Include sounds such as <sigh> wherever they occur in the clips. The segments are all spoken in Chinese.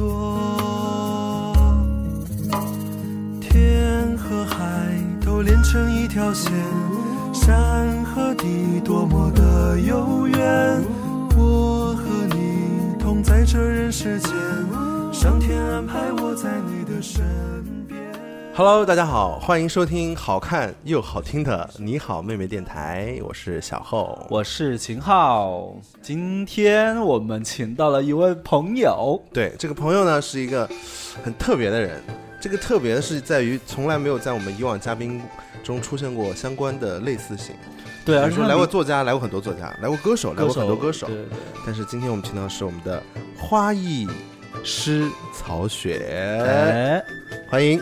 多。天和海都连成一条线，山和地多么的悠远。我和你同在这人世间，上天安排我在你的身。Hello，大家好，欢迎收听好看又好听的《你好妹妹》电台，我是小厚。我是秦昊，今天我们请到了一位朋友，对这个朋友呢，是一个很特别的人。这个特别的是在于，从来没有在我们以往嘉宾中出现过相关的类似性。对，而且他名作家，来过很多作家，来过歌手，来过很多歌手。对对对，但是今天我们请到的是我们的花艺师曹雪，哎，欢迎。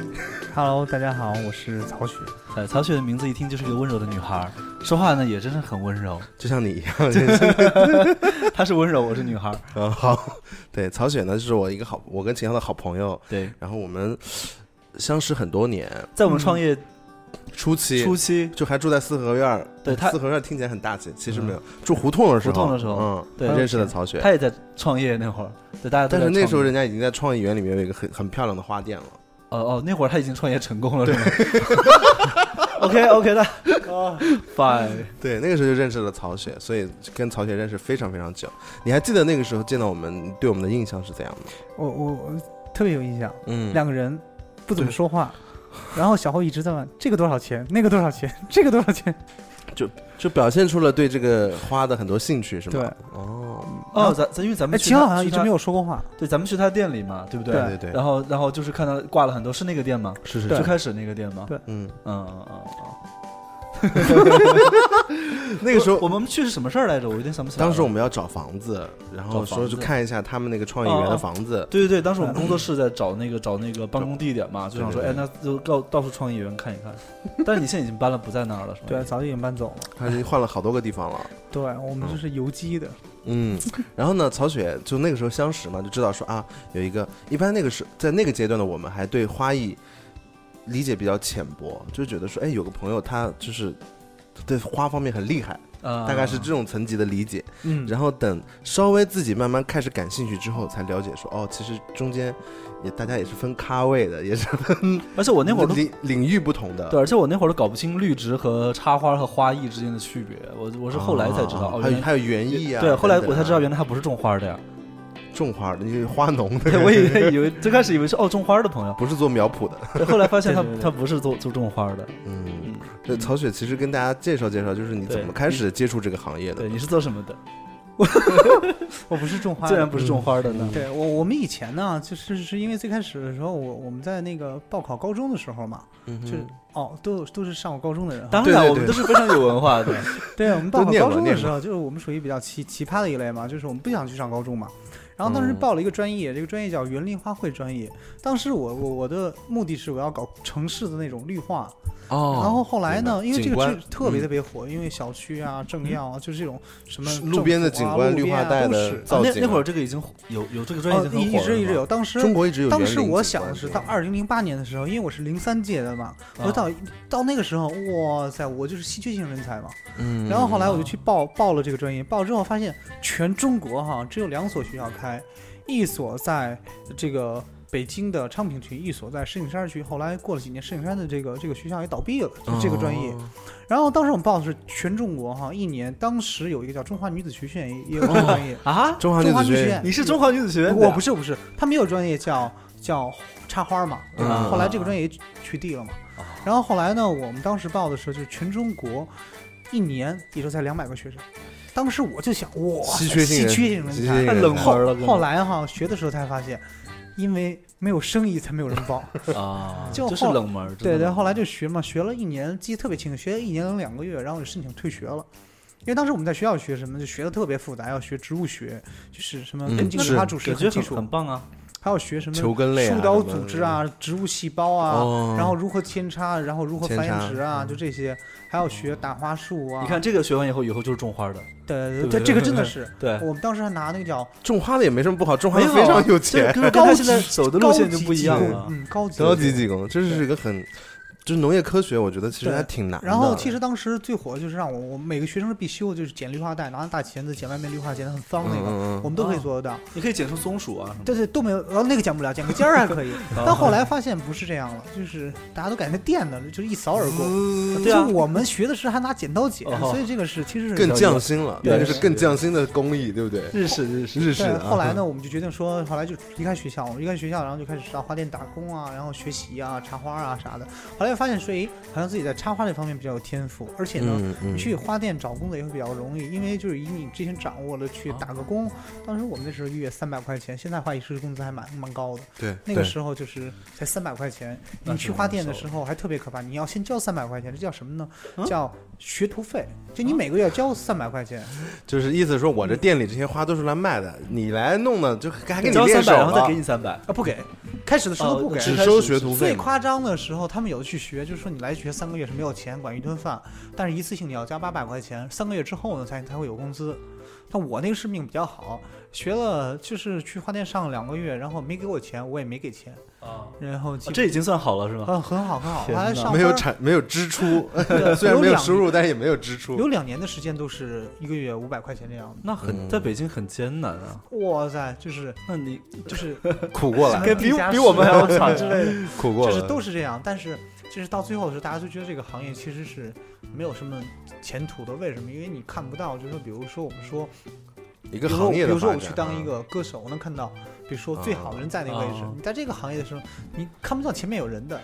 Hello，大家好，我是曹雪。哎曹雪的名字一听就是一个温柔的女孩，说话呢也真是很温柔。就像你一样，真 <laughs> 是她是温柔，我是女孩儿。嗯 <laughs> 好。对，曹雪呢，就是我一个好，我跟秦昊的好朋友，对，然后我们相识很多年，在我们创业初期。初期，就还住在四合院儿，对他四合院听起来很大气，其实没有，住胡同的时候，胡同的时候。嗯，对认识的曹雪。她也在创业那会儿，对大家都但是那时候人家已经在创意园里面有一个很很漂亮的花店了，哦哦，那会儿他已经创业成功了，是吗？<laughs> OK OK 的，Fine。对，那个时候就认识了曹雪，所以跟曹雪认识非常非常久。你还记得那个时候见到我们对我们的印象是怎样的？我我我特别有印象，嗯，两个人不怎么说话，然后小侯一直在问这个多少钱，那个多少钱，<laughs> 这个多少钱。就表现出了对这个花的很多兴趣，是吗？对，哦，哦，咱咱因为咱哎，们去秦昊好像一直没有说过话。对，咱们去他店里嘛，对不对？对对对然后，然后就是看到挂了很多，是那个店吗？是是是，最开始那个店吗？对嗯，嗯嗯嗯 <laughs> 那个时候我们去是什么事儿来着？我有点想不起来。当时我们要找房子，然后说找房子去看一下他们那个创意园的房子。对对对，当时我们工作室在找那个找那个办公地点嘛，就想说，哎，那就到到处创意园看一看。但是你现在已经搬了，不在那儿了，是吧？对，早就已经搬走了。<laughs> 他已经换了好多个地方了。对我们就是游击的。嗯，然后呢，曹雪就那个时候相识嘛，就知道说啊，有一个一般那个时在那个阶段的我们还对花艺理解比较浅薄，就觉得说，哎，有个朋友他就是对花方面很厉害，啊，大概是这种层级的理解。嗯，然后等稍微自己慢慢开始感兴趣之后，才了解说，哦，其实中间也大家也是分咖位的，也是分而且我那会儿都领领域不同的。对，而且我那会儿都搞不清绿植和插花和花艺之间的区别，我我是后来才知道，还有还有园艺啊。对，后来我才知道原来他不是种花的呀。种花的，你是花农的，对，<laughs> 我以为以为最开始以为是哦种花的朋友，不是做苗圃的。后来发现他他 <laughs> 不是做做种花的。嗯，嗯，对，曹雪其实跟大家介绍介绍，就是你怎么开始接触这个行业的对，。你是做什么的？<laughs> 我不是种花的。<laughs> 既然不是种花的呢？对我，我们以前呢，就是是因为最开始的时候，我我们在那个报考高中的时候嘛，嗯就是哦，都都是上过高中的人。当然，我们都是非常有文化的。<laughs> 对，我们报考高中的时候，就是我们属于比较奇奇葩的一类嘛，就是我们不想去上高中嘛。然后当时嗯报了一个专业，这个专业叫园林花卉专业。当时我我我的目的是我要搞城市的那种绿化。哦然后后来呢，因为这个景观剧特别嗯特别火，因为小区啊、政要啊，就是这种什么是路边的景观绿化带的都是啊那造景啊那会儿这个已经有有这个专业哦已经很一一直一直有。当时中国一直有当。时我想的是到二零零八年的时候，因为我是零三届的嘛，我啊到到那个时候，哇塞，我就是稀缺性人才嘛。嗯，然后后来我就去报报了这个专业，报了之后发现全中国哈只有两所学校开，一所在这个北京的昌平区，一所在石景山区。后来过了几年，石景山的这个这个学校也倒闭了，就这个专业。哦然后当时我们报的是全中国哈一年，当时有一个叫中华女子学院，也也有这个专业。啊，中华女子学院你是中华女子学院？我不是不是，他们也有专业叫叫插花嘛，对吧？嗯后来这个专业也取缔了嘛。然后后来呢，我们当时报的时候就是全中国一年也就才两百个学生。当时我就想，哇塞，稀缺性人稀缺性人才。太冷门了后来哈学的时候才发现，因为没有生意才没有人报。<laughs> 啊，<laughs> 就门对对，后来就学嘛，学了一年，记得特别清楚，学了一年零两个月，然后就申请退学了。因为当时我们在学校学什么，就学的特别复杂，要学植物学，就是什么嗯根茎是绿化主食感觉很很基础。很棒啊。还要学什么球根类啊树岛什么组织啊、植物细胞啊，哦然后如何扦插，然后如何繁殖啊，就这些，还要学打花树啊。你看这个学完以后，以后就是种花的。对对对对这个真的是，对，我们当时还拿那个叫种花的也没什么不好，种花非常有钱，跟跟他现在 <laughs> 走的路线就不一样了。高级技工嗯，高级高级技工，这是一个很，就是农业科学，我觉得其实还挺难的。然后其实当时最火的就是让我，我每个学生是必修，就是剪绿化带，拿着大钳子剪外面绿化，剪得很方那个，嗯我们都可以做得到。你可以剪出松鼠啊什么的。对对，都没有，然后那个剪不了，剪个尖儿还可以。<laughs> 但后来发现不是这样了，就是大家都感觉电的，就是一扫而过。对啊就我们学的是还拿剪刀剪，哦所以这个是其实是更匠心了，对那就是更匠心的工艺，对不对？日式日式日式后来呢，？我们就决定说，后来就离开学校，我们离开学校，然后就开始到花店打工啊，然后学习啊、插花啊啥的。后来又发现说，哎，好像自己在插花这方面比较有天赋，而且呢，嗯嗯你去花店找工作也会比较容易，因为就是以你之前掌握了啊去打个工，当时我们那时候一月三百块钱，现在花艺师工资还蛮蛮高的。对，那个时候就是才三百块钱，你去花店的时候还特别可怕，你要先交三百块钱，这叫什么呢？嗯叫学徒费，就你每个月要交三百块钱。就是意思说我这店里这些花都是来卖的，你来弄的，就还给你交三百，然后再给你三百。啊，不给，开始的时候不给，哦只收学徒费。最夸张的时候，他们有的去学，就是说你来学三个月是没有钱，管一顿饭，但是一次性你要交八百块钱，三个月之后呢才才会有工资。但我那个是命比较好，学了就是去花店上了两个月，然后没给我钱，我也没给钱，啊，然后基这已经算好了是吧？嗯很好很好，<laughs> 天哪后来上没有产没有支出 <laughs> <laughs> 虽然没有收入，但是也没有支出。有两年的时间都是一个月五百块钱这样的。那很嗯在北京很艰难啊。哇塞，就是那你就是苦过来，比比我们还要室惨之类的，苦过了，就是都是这样。但是就是到最后的时候，大家就觉得这个行业其实是没有什么前途的。为什么？因为你看不到，就是说，比如说我们说，一个行业的比如说我去当一个歌手，我能看到，比如说最好的人在那个位置啊。你在这个行业的时候，你看不到前面有人的，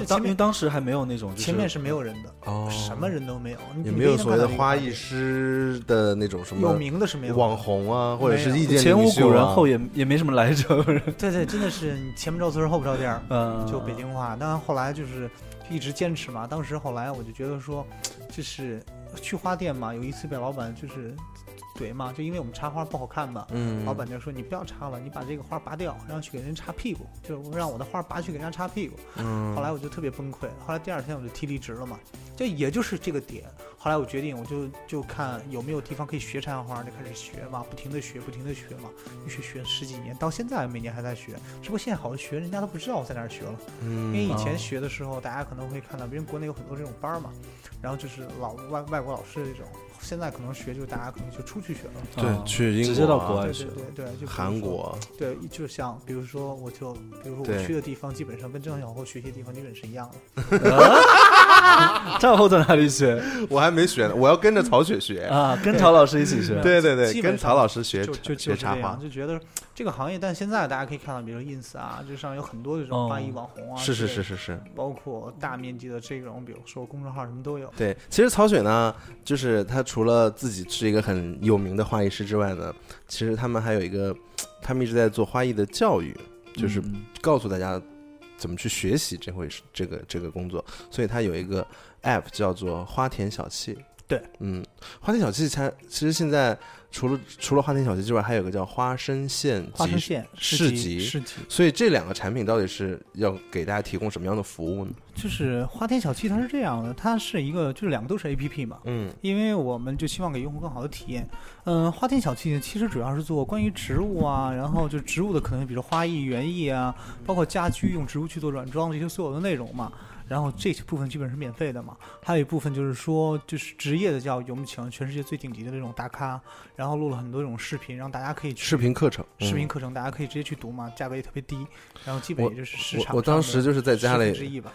就当因为前面当时还没有那种，就是前面是没有人的，哦，什么人都没有，你也没有所谓的花艺师的那种什么有名的是没有网红啊，或者是意见前无领袖啊古人后也也没什么来者，<laughs> 对对，真的是你前不着村后不着店儿。嗯，就北京话。当然后来就是一直坚持嘛。当时后来我就觉得说，就是去花店嘛，有一次被老板就是怼嘛，就因为我们插花不好看嘛。嗯，老板就说：“你不要插了，你把这个花拔掉，然后去给人插屁股，就是让我的花拔去给人家插屁股。”嗯，后来我就特别崩溃，后来第二天我就提离职了嘛，就也就是这个点。后来我决定，我就就看有没有地方可以学插花，就开始学嘛，不停的学，不停的学嘛，一学学十几年，到现在每年还在学。只不过现在好多学，人家都不知道我在哪儿学了。因为嗯，以前哦学的时候，大家可能会看到，别人国内有很多这种班嘛，然后就是老外外国老师这种，现在可能学就是大家可能就出去学了。对啊去英直接到国外去对对对对，就韩国，对，就像比如说，我就比如说我去的地方，基本上跟郑小后学习的地方基本是一样的。赵后在哪里学 <laughs> 我还没学呢，我要跟着曹雪学。啊？跟曹老师一起学。对对对，跟曹老师学就就就学插样，，就觉得这个行业，但现在大家可以看到，比如说 ins 啊，这上有很多这种花艺哦网红啊，是是是是是，包括大面积的这种，比如说公众号什么都有。对。其实曹雪呢，就是他除了自己是一个很有名的花艺师之外呢，其实他们还有一个，他们一直在做花艺的教育，就是嗯告诉大家怎么去学习这回这个这个工作，所以他有一个 app 叫做花田小憩。对，嗯，花田小憩它其实现在除了除了花田小憩之外，还有个叫花生县集花生县市集集市集，所以这两个产品到底是要给大家提供什么样的服务呢？就是花田小憩，它是这样的，它是一个就是两个都是 A P P 嘛，嗯因为我们就希望给用户更好的体验。嗯，花田小憩呢，其实主要是做关于植物啊，然后就植物的可能比如花艺、园艺啊，包括家居用植物去做软装这些所有的内容嘛。然后这部分基本是免费的嘛，还有一部分就是说，就是职业的教育，我们请了全世界最顶级的这种大咖，然后录了很多这种视频，让大家可以去视频课程，嗯。视频课程，大家可以直接去读嘛，价格也特别低，然后基本也就是市我场我当时就是在家里，一吧。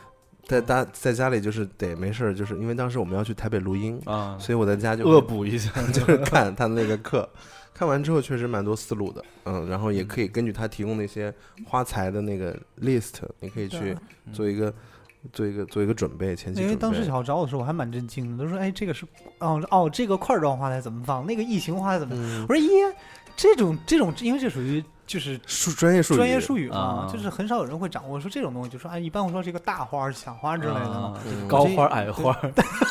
在家在家里就是得没事儿，就是因为当时我们要去台北录音，啊，所以我在家就恶补一下。<laughs> 就是看他的那个课，看完之后确实蛮多思路的，嗯，然后也可以根据他提供那些花材的那个 list，你可以去做一个做一个做一个准备，前期。因为当时小豪找我的时候，我还蛮震惊的，都说：“哎，这个是哦哦，这个块状花材怎么放？那个异形花材怎么？”嗯我说：“耶，这种这种，因为这属于就是术专业术语专业术语嘛，啊就是很少有人会掌握说这种东西，就说啊，一般会说这个大花、小花之类的嘛。嗯高花矮花，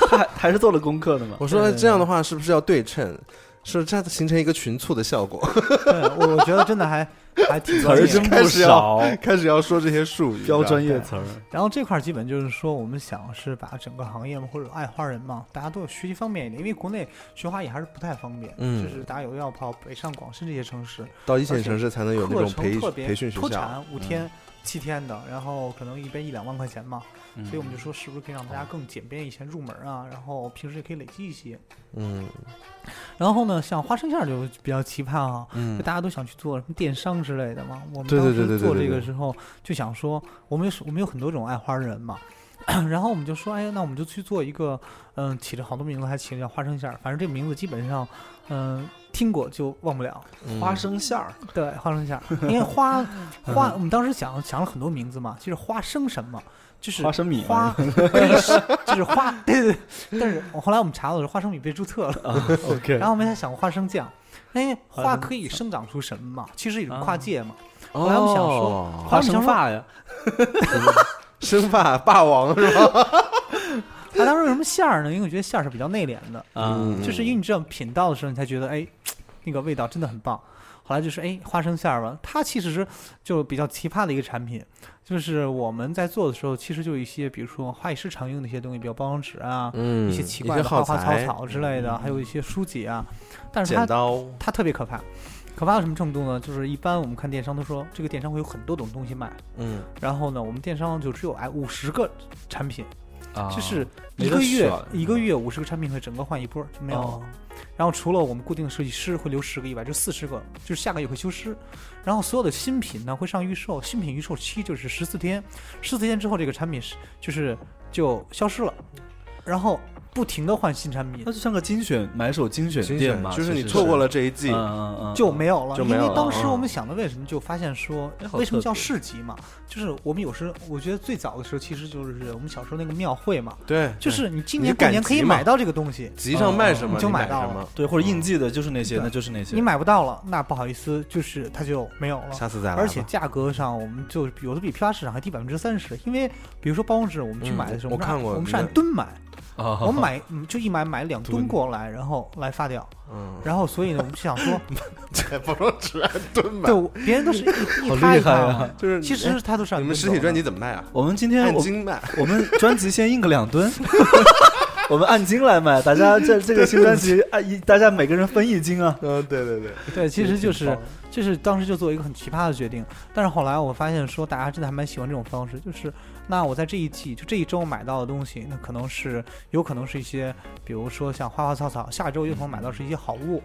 他还还是做了功课的嘛。我说这样的话是不是要对称？是这样形成一个群促的效果，对我我觉得真的还还挺词儿真不少，开始要说这些术语，标专业。词儿。然后这块儿基本就是说，我们想是把整个行业嘛，或者爱花人嘛，大家都有学习方便一点，因为国内学花艺还是不太方便，嗯就是大家有要跑北上广深这些城市，到一线城市才能有那种培培训学校，脱产五天、七天的，然后可能一边一两万块钱嘛，嗯所以我们就说是不是可以让大家更简便一些入门啊，然后平时也可以累积一些。嗯然后呢，像花生馅儿就比较奇葩啊，就嗯大家都想去做什么电商之类的嘛。我们对对当时做对对对对对这个时候就想说，我们有我们有很多种爱花的人嘛，然后我们就说，哎，那我们就去做一个，嗯，起了好多名字，还起了叫花生馅儿，反正这个名字基本上，嗯，听过就忘不了。嗯花生馅儿，对，花生馅儿，<laughs> 因为花 <laughs> 花，我们当时想想了很多名字嘛，就是花生什么，就是花生米花，<laughs> 就是花，对对对。但是我后来我们查到的是花生米被注册了。啊，OK，然后我们还想过花生酱，因为花生花可以生长出什么嘛？其实一种跨界嘛。后后来我们想说花生发呀，生发霸王是吧？他当时为什么馅儿呢？因为我觉得馅儿是比较内敛的，啊，嗯就是因为你这样品到的时候，你才觉得哎，那个味道真的很棒。后来就是哎，花生馅儿吧，它其实是就比较奇葩的一个产品。就是我们在做的时候，其实就有一些，比如说花艺师常用的一些东西，比如包装纸啊，嗯，一些奇怪的花花草、草之类的，还有一些书籍啊。但是它刀，它特别可怕，可怕到什么程度呢？就是一般我们看电商都说这个电商会有很多种东西卖，嗯然后呢，我们电商就只有哎五十个产品，啊就是一个月一个月五十个产品会整个换一波就没有了。哦然后除了我们固定的设计师会留十个以外，就四十个，就是下个月会休失。然后所有的新品呢会上预售，新品预售期就是十四天，十四天之后这个产品是就是就消失了，然后不停的换新产品。它就像个精选买手精选精店嘛，就是你错过了这一季就没有了，因为当时嗯。我们想的为什么就发现说哎，为什么叫市集嘛？就是我们有时我觉得最早的时候其实就是我们小时候那个庙会嘛，对，就是你今年过年可以买到这个东西，集上卖什么你就买买到了。对，或者应季的就是那些，那就是那些，你买不到了，那不好意思，就是它就没有了。下次再来。而且价格上，我们就有的比批发市场还低百分之三十，因为比如说包装纸，我们去嗯买的时候，我看过我们是按吨买，啊，我们买嗯就一买买两吨吨过来，然后来发掉，嗯，然后所以呢，我们就想说，<laughs> 这包装纸按吨买，对，别人都是一 <laughs> 一好摊一厉害啊，就是其实他都是你们实体专辑怎么卖啊？我们今天我按斤卖，我们专辑先印个两吨，<laughs> 我们按斤来卖，大家 <laughs> 这这个新专辑按一，大家每个人分一斤啊。嗯，对对对，对，其实就是就是当时就做一个很奇葩的决定，但是后来我发现说大家真的还蛮喜欢这种方式，就是那我在这一季就这一周买到的东西，那可能是有可能是一些，比如说像花花草草，下周有可能买到是一些好物。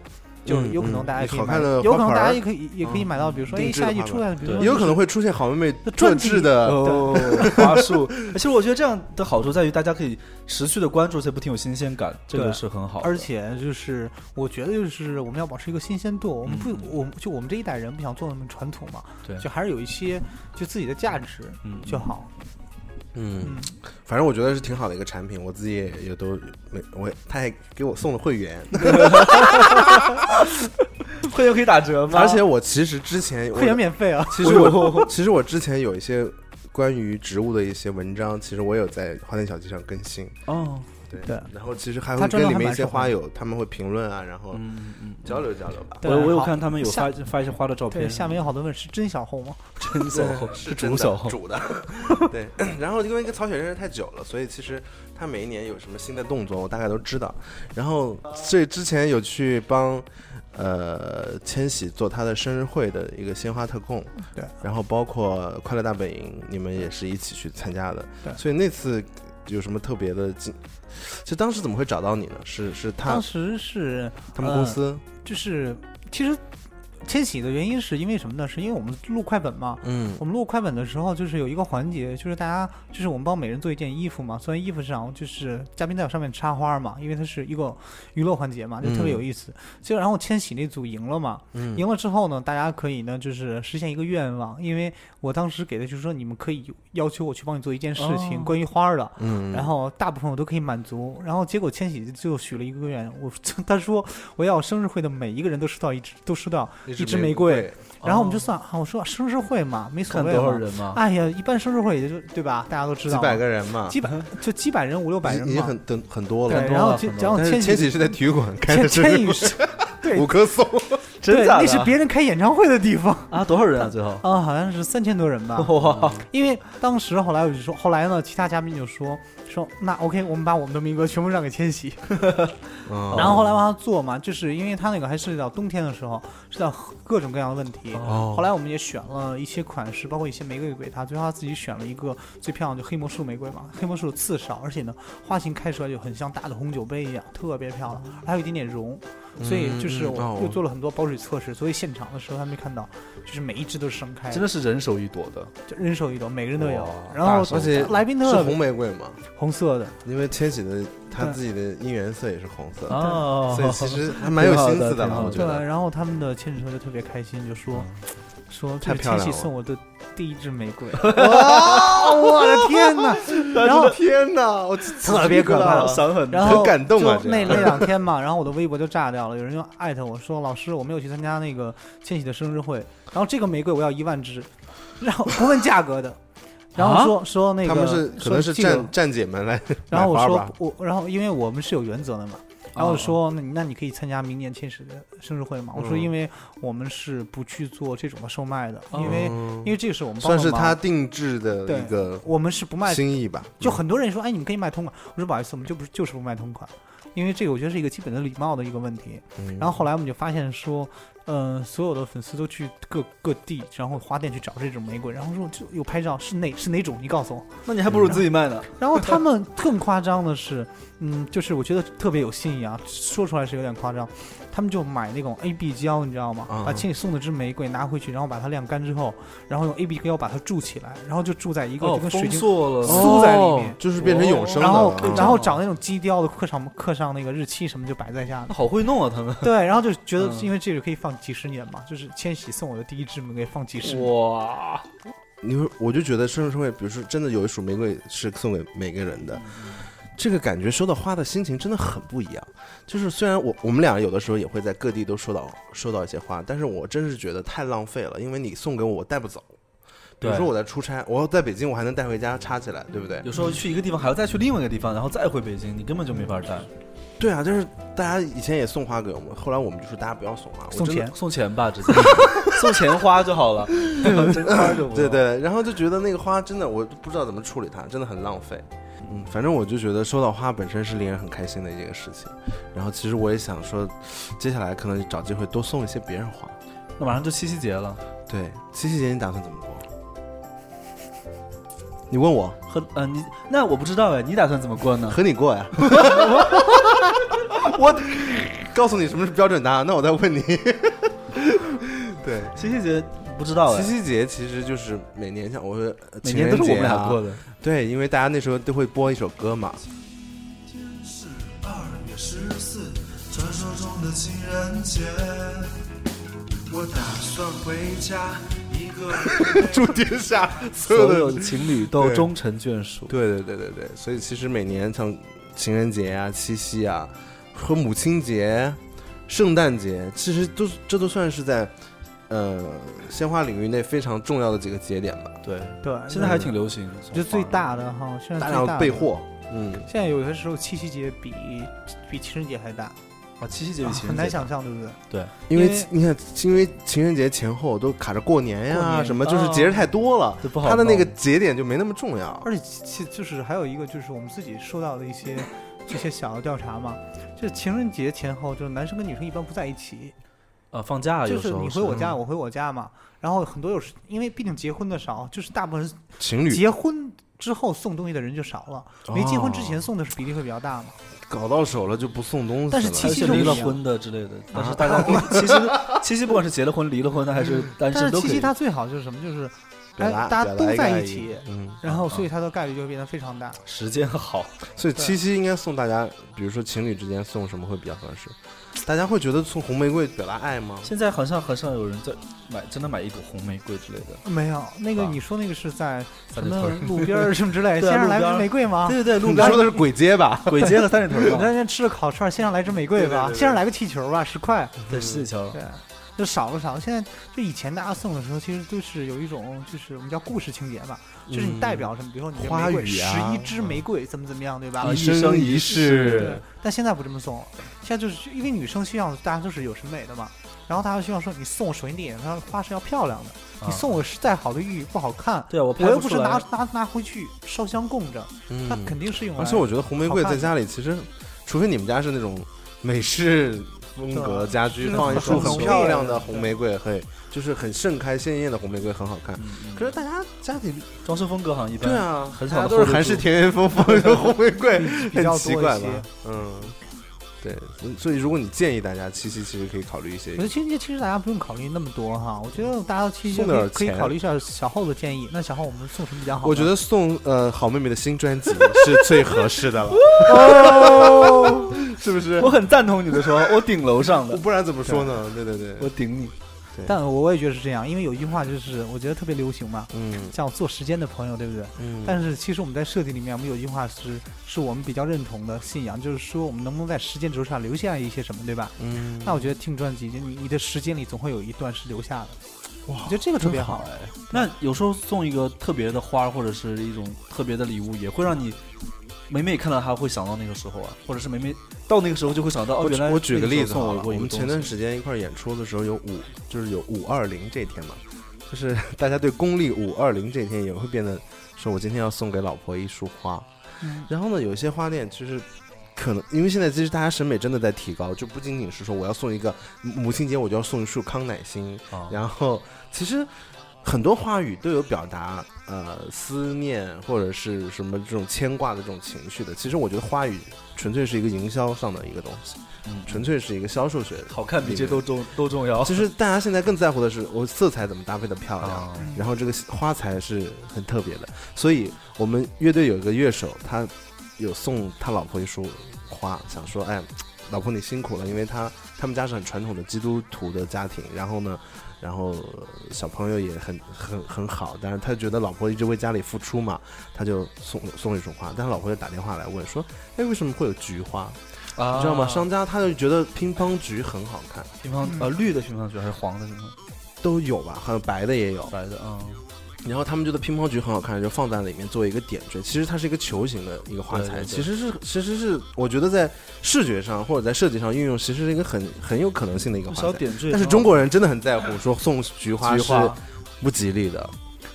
就是有可能嗯大家可以买，有可能大家也可以也可以买到，比如说哎下一季出来的，比如说也有可能会出现好妹妹特专制的，哦，<laughs> 花束。其实我觉得这样的好处在于，大家可以持续的关注，且不停有新鲜感，这个是很好的。而且就是，我觉得就是我们要保持一个新鲜度，我们不嗯，我们就我们这一代人不想做那么传统嘛，对就还是有一些就自己的价值嗯就好。嗯，嗯，反正我觉得是挺好的一个产品，我自己也也都没，我他还给我送了会员，会员可以打折吗？而且我其实之前我会员免费啊！其实我其实我之前有一些关于植物的一些文章，其实我有在花店小记上更新，哦，对对然后其实还会跟里面一些花友他们会评论啊，然后交流交流吧。我我有看他们有发发一些花的照对，片，下面有好多问是真小红吗？<laughs> 真小红是真小红，煮的，<laughs> 对。然后因为跟曹雪认识太久了，所以其实他每一年有什么新的动作，我大概都知道。然后所以之前有去帮呃千玺做他的生日会的一个鲜花特供，对。然后包括快乐大本营，你们也是一起去参加的，对所以那次有什么特别的经？就当时怎么会找到你呢？是是他当时是他们公司，就是其实迁徙的原因是因为什么呢？是因为我们录快本嘛。嗯我们录快本的时候，就是有一个环节，就是大家就是我们帮每人做一件衣服嘛，做完衣服上就是嘉宾在上面插花嘛，因为它是一个娱乐环节嘛，就特别有意思。结果然后千玺那组赢了嘛，嗯赢了之后呢，大家可以呢就是实现一个愿望，因为我当时给的就是说你们可以要求我去帮你做一件事情，哦关于花儿的。嗯，然后大部分我都可以满足，然后结果千玺就许了一个愿，我 <laughs> 他说我要生日会的每一个人都收到一支，都收到一一支玫瑰，然后我们就哦算，啊我说生日会嘛，没所谓嘛。多少人嘛，哎呀，一般生日会也就对吧？大家都知道，几百个人嘛，几百就几百人五六百人嘛。已经很很很多了对，。然后然后千玺是在体育馆开的千玺是，<laughs> 对五棵松，对，真的？那是别人开演唱会的地方 <laughs> 啊？多少人啊？最后啊，好像是三千多人吧。<laughs> 哇，因为当时后来我就说，后来呢，其他嘉宾就说说那 OK，我们把我们的名额全部让给千玺。<laughs> 嗯然后后来往上做嘛，就是因为他那个还涉及到冬天的时候，涉及到各种各样的问题。哦后来我们也选了一些款式，包括一些玫瑰给他，最后他自己选了一个最漂亮的就黑魔术玫瑰嘛，黑魔术刺少，而且呢花型开出来就很像大的红酒杯一样，特别漂亮，还有一点点绒。所以就是我又做了很多保水测试，所以现场的时候他没看到，就是每一只都是盛开的，真的是人手一朵的，就人手一朵，每个人都有。然后而且来宾是特别红玫瑰嘛，红色的，因为千玺的他自己的姻缘色也是红色的，哦所以其实还蛮有心思的对，我觉得。然后他们的牵手就特别开心，就说说太漂亮了送我的第一支玫瑰，<laughs> 哇，我的天哪！<laughs> 然后天哪，我特别可怕伤痕。然后很感动啊那 <laughs> 那两天嘛，然后我的微博就炸掉了，有人就艾特我说：“老师，我没有去参加那个千玺的生日会，然后这个玫瑰我要一万支，然后不问价格的，然后说、说那个他们是可能是站站姐们来然后我说我，然后因为我们是有原则的嘛，然后说那你那你可以参加明年千玺的生日会嘛？我说嗯因为我们是不去做这种的售卖的，因为嗯因为这个是我们算是他定制的对一个我们是不卖，心意吧。就很多人说哎你们可以卖同款，我说不好意思，我们就不是就是不卖同款，因为这个我觉得是一个基本的礼貌的一个问题。嗯，然后后来我们就发现说，嗯、所有的粉丝都去各各地，然后花店去找这种玫瑰，然后说就又拍照是哪是哪种，你告诉我。那你还不如自己卖呢。然后他们更夸张的是，嗯，就是我觉得特别有新意啊，说出来是有点夸张。他们就买那种 A B 胶，你知道吗？啊把千里送的支玫瑰拿回去，然后把它晾干之后，然后用 A B 胶把它筑起来，然后就筑在一个哦就，跟水晶，锁了，塑在里面哦就是变成永生的然后了。然后找那种基雕的，刻上刻上那个日期什么就摆在家里那。好会弄啊，他们。对，然后就觉得嗯因为这个可以放几十年嘛，就是千玺送我的第一支玫瑰放几十年。哇，你说，我就觉得生日盛会，比如说真的有一束玫瑰是送给每个人的，这个感觉收到花的心情真的很不一样。就是虽然我我们俩有的时候也会在各地都收到收到一些花，但是我真是觉得太浪费了，因为你送给我我带不走。比如说我在出差，我要在北京，我还能带回家插起来，对不对？有时候去一个地方还要再去另外一个地方，然后再回北京，你根本就没法带。对啊，就是大家以前也送花给我们，后来我们就说大家不要送花，送钱送钱吧，直接送钱花就好了，<laughs> 真花就对对，然后就觉得那个花真的我不知道怎么处理它，真的很浪费。嗯，反正我就觉得收到花本身是令人很开心的一件事情。然后其实我也想说，接下来可能找机会多送一些别人花。那马上就七夕节了，对，七夕节你打算怎么过？<laughs> 你问我，和呃你那我不知道哎，你打算怎么过呢？和你过呀？<laughs> <laughs> 我告诉你什么是标准答案，那我再问你。<laughs> 对，七夕节不知道哎七，夕节其实就是每年像我呃每年都是我们俩过的。对，因为大家那时候都会播一首歌嘛，今天是二月十四，传说中的情人节。我打算回家一个人。祝天下所所有的有情侣都终成眷属。对对对对对，所以其实每年像情人节啊、七夕啊和母亲节、圣诞节，其实都这都算是在呃鲜花领域内非常重要的几个节点吧。对，对，现在还挺流行的。就最大的哈，现在大量备。货，嗯，现在有些时候七夕节比比情人节还大，啊，七夕节比情人节很难想象，对不对？对因为你看，因为情人节前后都卡着过年呀、什么，就是节日太多了，它的那个节点就没那么重要。而且其就是还有一个就是我们自己收到的一些这些小的调查嘛，就是情人节前后，就是男生跟女生一般不在一起，呃放假就是有时候你回我家，嗯。我回我家嘛。然后很多有时因为毕竟结婚的少，就是大部分人情侣。结婚之后送东西的人就少了，没结婚之前哦送的是比例会比较大嘛。搞到手了就不送东西了。但是七还是离了婚的之类的，但是啊大家七夕七夕不管是结了婚、离了婚的还是单但是身都。七夕它最好就是什么，就是哎大家都在一起，嗯，然后所以它的概率就会变得非常大。时间好，所以七夕应该送大家，比如说情侣之间送什么会比较合适？大家会觉得送红玫瑰表达爱吗？现在好像很少有人在买，真的买一朵红玫瑰之类的。没有，那个啊你说那个是在什么路边儿什么之类，先生来支玫瑰吗？对对对，路边说的是鬼街吧？鬼街和三里屯你嘛，在那边吃了烤串，先上来支玫瑰吧，先上来个气球吧，十块。对十几桥。对，就少了少了。现在就以前大家送的时候，其实都是有一种就是我们叫故事情节吧，就是你代表什么，比如说你花语啊十一支玫瑰怎么怎么样，对吧？啊，一一生一世对，，但现在不这么送了，现在就是因为女生需要大家都是有审美的嘛，然后大家希望说你送我首先第一点，它花是要漂亮的，啊你送我是再好的玉不好看，对啊，我我又不是拿拿拿回去烧香供着，嗯它肯定是用来。而且我觉得红玫瑰在家里其实，除非你们家是那种美式风格家居，放一束很漂亮的红玫瑰，嘿，就是很盛开鲜艳的红玫瑰，很好看。可是大家家里装饰风格好像一般，对啊，很少都是韩式田园风，放一个红玫瑰，很奇怪吧？嗯，对，所以如果你建议大家七夕，其实可以考虑一些我觉得七夕其实大家不用考虑那么多哈，我觉得大家七夕可以考虑一下小浩的建议。那小浩我们送什么比较好？我觉得送呃好妹妹的新专辑 <laughs> 是最合适的了，哦，<laughs> 是不是我？很赞同你的说，我顶楼上的，不然怎么说呢？对对对，我顶你，但我我也觉得是这样，因为有一句话就是我觉得特别流行嘛，嗯叫做时间的朋友，对不对？嗯，但是其实我们在设计里面，我们有一句话是是我们比较认同的信仰，就是说我们能不能在时间轴上留下一些什么，对吧？嗯，那我觉得听专辑，你你的时间里总会有一段是留下的。哇我觉得这个特别好。哎。那有时候送一个特别的花或者是一种特别的礼物，也会让你每每看到他会想到那个时候啊，或者是每每到那个时候就会想到哦，原来我举个例子好了，我们前段时间一块儿演出的时候有五，就是有五二零这天嘛，就是 <laughs> 大家对公历五二零这天也会变得说，我今天要送给老婆一束花。嗯。然后呢，有一些花店其实可能因为现在其实大家审美真的在提高，就不仅仅是说我要送一个母亲节我就要送一束康乃馨，啊，然后其实很多话语都有表达呃思念或者是什么这种牵挂的这种情绪的。其实我觉得花语纯粹是一个营销上的一个东西，嗯纯粹是一个销售学。好看比这都重都重要。其实大家现在更在乎的是我色彩怎么搭配的漂亮，然后这个花材是很特别的。所以我们乐队有一个乐手，他有送他老婆一束花，想说，哎，老婆你辛苦了，因为他他们家是很传统的基督徒的家庭，然后呢。然后呃小朋友也很很很好，但是他觉得老婆一直为家里付出嘛，他就送送了一束花。但是老婆就打电话来问说：“哎，为什么会有菊花？啊你知道吗？商家他就觉得乒乓菊很好看，乒乓呃绿的乒乓菊还是黄的乒乓都有吧，还有白的也有。白的啊？然后他们觉得乒乓菊很好看，就放在里面作为一个点缀。其实它是一个球形的一个花材，对对对其实是其实是我觉得在视觉上或者在设计上运用，其实是一个很很有可能性的一个花材。小点缀。但是中国人真的很在乎，说送菊花是不吉利的。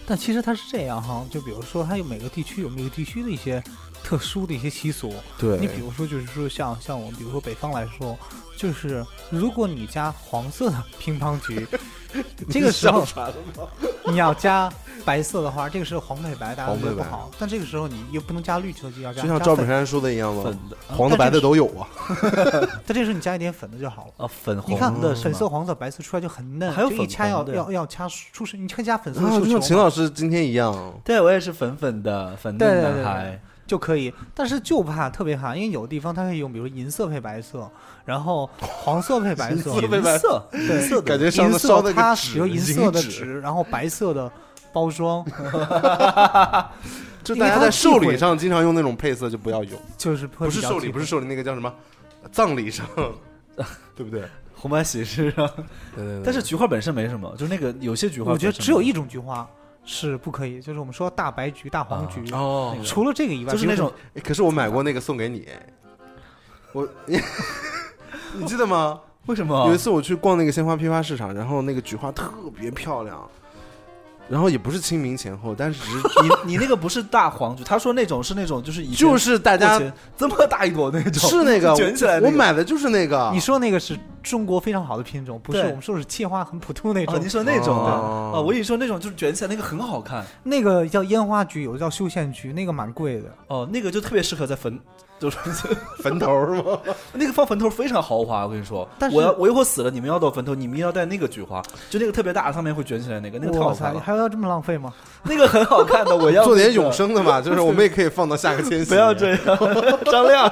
但其实它是这样哈，就比如说它有每个地区有每个地区的一些特殊的一些习俗。对，你比如说，就是说像像我们，比如说北方来说，就是如果你加黄色的乒乓菊，<laughs> 这个时候 <laughs> 你要加白色的话，这个时候黄配白，大家觉得不好。但这个时候你又不能加绿色，就要加就像。赵本山说的一样吗？粉的黄的白的都有啊。<laughs> 但这个时候你加一点粉的就好了。啊粉你看红的粉色、黄色、白色出来就很嫩，还有粉就一掐要的要要掐出生，你可以加粉色就像秦老师今天一样，对我也是粉粉的粉对嫩男孩，就可以，但是就怕特别怕，因为有的地方它可以用，比如银色配白色，然后 <laughs> 黄色配白色，银色配白银色银色的感觉上银色头烧那个纸，它使用银色的纸，然后白色的包装，<laughs> 就大家在寿礼上经常用那种配色就不要用，就是会不是寿礼，不是寿礼，那个叫什么？葬礼上，<laughs> 对不对？红白喜事上，对对对。但是菊花本身没什么，就是那个有些菊花，我觉得只有一种菊花是不可以，就是我们说大白菊、大黄菊，哦除了这个以外，就是那种哎可是我买过那个送给你，哎我 <laughs> 你记得吗？为什么有一次我去逛那个鲜花批发市场，然后那个菊花特别漂亮，然后也不是清明前后，但是只是你你那个不是大黄菊，他说那种是那种就是以前就是大家这么大一朵那种，是那个卷起来那个我买的就是那个。你说那个是中国非常好的品种，不是我们说是切花很普通那哦，种你，说那种的哦啊，我跟你说那种就是卷起来那个很好看那个叫烟花菊，有的叫绣线菊，那个蛮贵的。哦，那个就特别适合在坟，就 <laughs> 是坟头是吗？那个放坟头非常豪华，我跟你说，但是我要我一会儿死了，你们要到坟头，你们要带那个菊花，就那个特别大，上面会卷起来那个，那个太好，看了，还要这么浪费吗？那个很好看的，我要那个 <laughs> 做点永生的嘛，就是 <laughs> 我们也可以放到下个千禧。不要这样，张亮，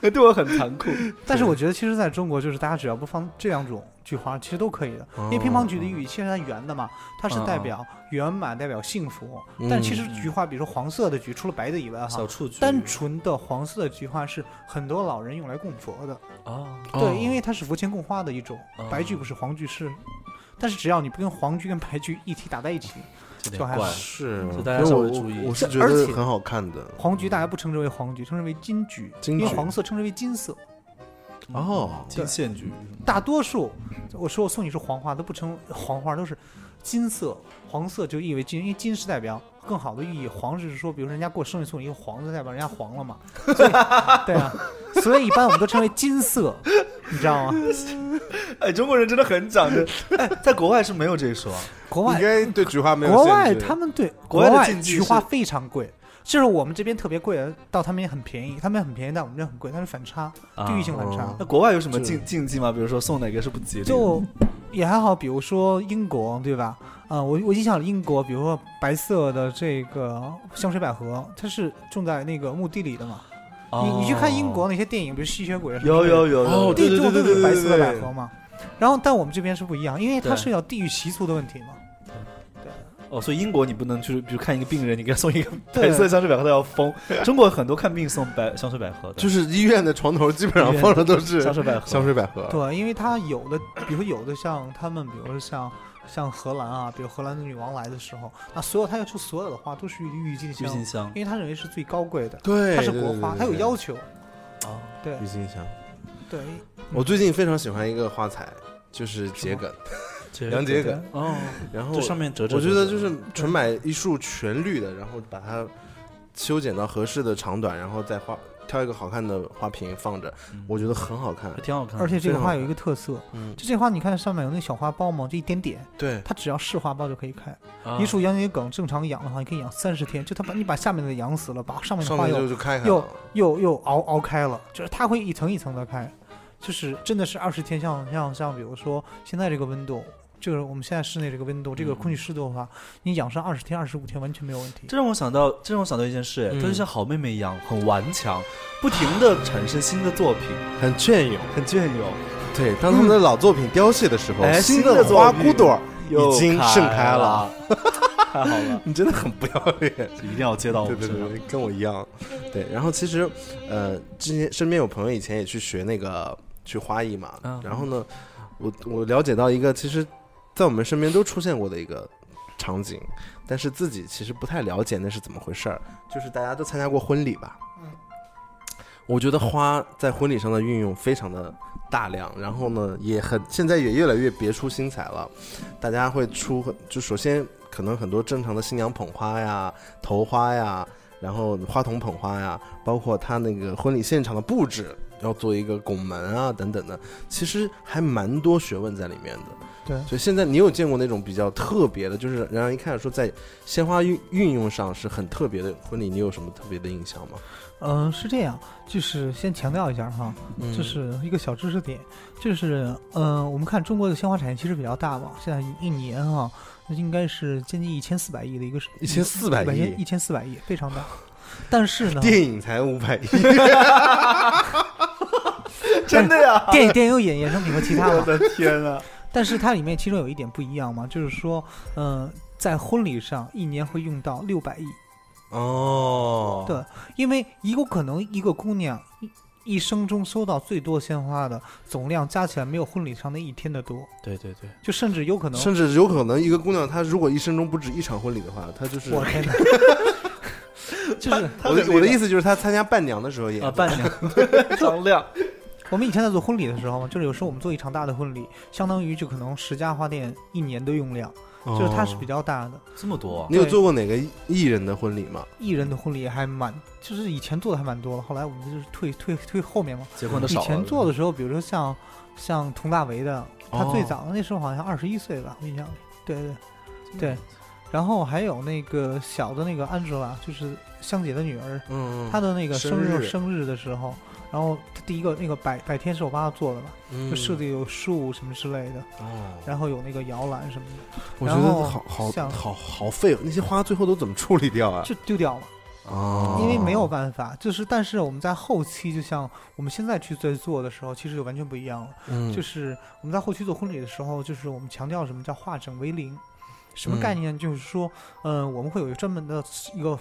对我很残酷。但是我觉得，其实在中国，就是大家只要不放这两种菊花，其实都可以的。因为乒乓菊的寓意其实它圆的嘛，它是代表圆满，代表幸福。嗯但其实菊花，比如说黄色的菊，除了白的以外，哈小，雏菊，单纯的黄色的菊花是很多老人用来供佛的。哦，哦对，因为它是佛前供花的一种哦。白菊不是，黄菊是。但是只要你不跟黄菊跟白菊一起打在一起，就还好有点怪。是，所以我稍微注意我是觉而且得很好看的。黄菊大家不称之为黄菊，称之为，金菊因为黄色称之为金色。哦，金线菊，大多数我说我送你是黄花都不称黄花，都是金色，黄色就意味金，因为金是代表更好的寓意，黄是说比如人家过生日送你一个黄色，代表人家黄了嘛，所以 <laughs> 对啊，所以一般我们都称为金色，你知道吗？<laughs> 哎，中国人真的很讲究。哎，在国外是没有这一说。国外应该对菊花没有国外他们对国外的禁忌菊花非常贵。就是我们这边特别贵，到他们也很便宜，他们很便宜，但我们这很贵，它是反差，地域性反差。哦那国外有什么就禁禁忌吗？比如说送哪个是不吉利的？就也还好，比如说英国，对吧？啊、我我印象里英国，比如说白色的这个香水百合，它是种在那个墓地里的嘛。你你去看英国那些电影，比如吸血鬼啊什么的，有有有有地种都对对对是白色的百合嘛。然后，但我们这边是不一样，因为它对涉及到地域习俗的问题嘛。哦，所以英国你不能去，比如看一个病人，你给他送一个白色香水百合，他要疯。中国很多看病送白香水百合的，就是医院的床头基本上放的都是香水百合。香水百合。对，因为它有的，比如说有的像他们，比如说像像荷兰啊，比如荷兰的女王来的时候，那所有他要出所有的花都是郁郁金郁，金香因为他认为是最高贵的，对，它是国花，它有要。求。啊，对郁金香，对，我最近非常喜欢一个花材，就是桔梗，洋桔梗。哦，然后这上面折折。我觉得就是纯买一束全绿的，然后把它修剪到合适的长短，然后再花挑一个好看的花瓶放着，嗯我觉得很好看还。挺好看的。而且这个花有一个特色，嗯，就这花你看上面有那个小花苞吗？就一点点，对，它只要是花苞就可以开。啊一束洋桔梗正常养的话，你可以养三十天，就它把你把下面的养死了，把上面的花又又。又又熬熬开了，就是它会一层一层的开，就是真的是二十天像像像比如说现在这个温度，就是我们现在室内这个温度，这个空气湿度的话，你养上二十天、二十五天完全没有问题。这让我想到，这让我想到一件事，嗯她就像好妹妹一样，很顽强，不停的产生新的作品，<laughs> 很隽永。很隽永。对，当他们的老作品凋谢的时候，哎新新的花骨朵儿已经盛开了了，太好了，<laughs> 你真的很不要脸。一定要接到我们身上。对对对，跟我一样。对，然后其实，呃，之前身边有朋友以前也去学那个去花艺嘛，嗯然后呢，我我了解到一个，其实，在我们身边都出现过的一个场景，但是自己其实不太了解那是怎么回事儿，就是大家都参加过婚礼吧。嗯我觉得花在婚礼上的运用非常的大量，然后呢，也很现在也越来越别出心裁了。大家会出，就首先可能很多正常的新娘捧花呀、头花呀，然后花筒捧花呀，包括他那个婚礼现场的布置，要做一个拱门啊等等的，其实还蛮多学问在里面的。对所以现在你有见过那种比较特别的，就是然后一看说在鲜花运运用上是很特别的婚礼，你有什么特别的印象吗？嗯、是这样，就是先强调一下哈，嗯这是一个小知识点，就是嗯、我们看中国的鲜花产业其实比较大嘛，现在一年哈，那应该是接近一千四百亿的一个一千四百亿一千四百亿，非常大。<laughs> 但是呢，电影才五百亿，<laughs> 真的呀！电影电影有衍衍生品和其他嘛，<laughs> 我的天啊！但是它里面其中有一点不一样嘛，就是说，嗯、在婚礼上一年会用到六百亿，哦，对因为一个可能一个姑娘一一生中收到最多鲜花的总量加起来没有婚礼上那一天的多，对对对，就甚至有可能，甚至有可能一个姑娘她如果一生中不止一场婚礼的话，她就是我天哪，<laughs> 就是我的我的意思就是她参加伴娘的时候也啊，伴娘 <laughs> 张亮，<laughs> 我们以前在做婚礼的时候嘛，就是有时候我们做一场大的婚礼，相当于就可能十家花店一年的用量，就是它是比较。大的。这么多你有做过哪个艺人的婚礼吗？艺人的婚礼还蛮，就是以前做的还蛮多的，后来我们就是退退退后面嘛。以结婚的少了。前做的时候，比如说像像佟大为的，他最哦早的那时候好像二十一岁吧，我印象里。对对对，然后还有那个小的那个 Angela，就是香姐的女儿，嗯，她的那个生日生日的时候，然后她第一个那个百百天是我帮她做的吧，嗯就设计有树什么之类的，哦，然后有那个摇篮什么的，我觉得好好像好好费，那些花最后都怎么处理掉啊？就丢掉了。哦，因为没有办法，就是但是我们在后期，就像我们现在去在做的时候，其实就完全不一样了。嗯，就是我们在后期做婚礼的时候，就是我们强调什么叫化整为零，什么嗯概念？就是说，呃，我们会有一个专门的一个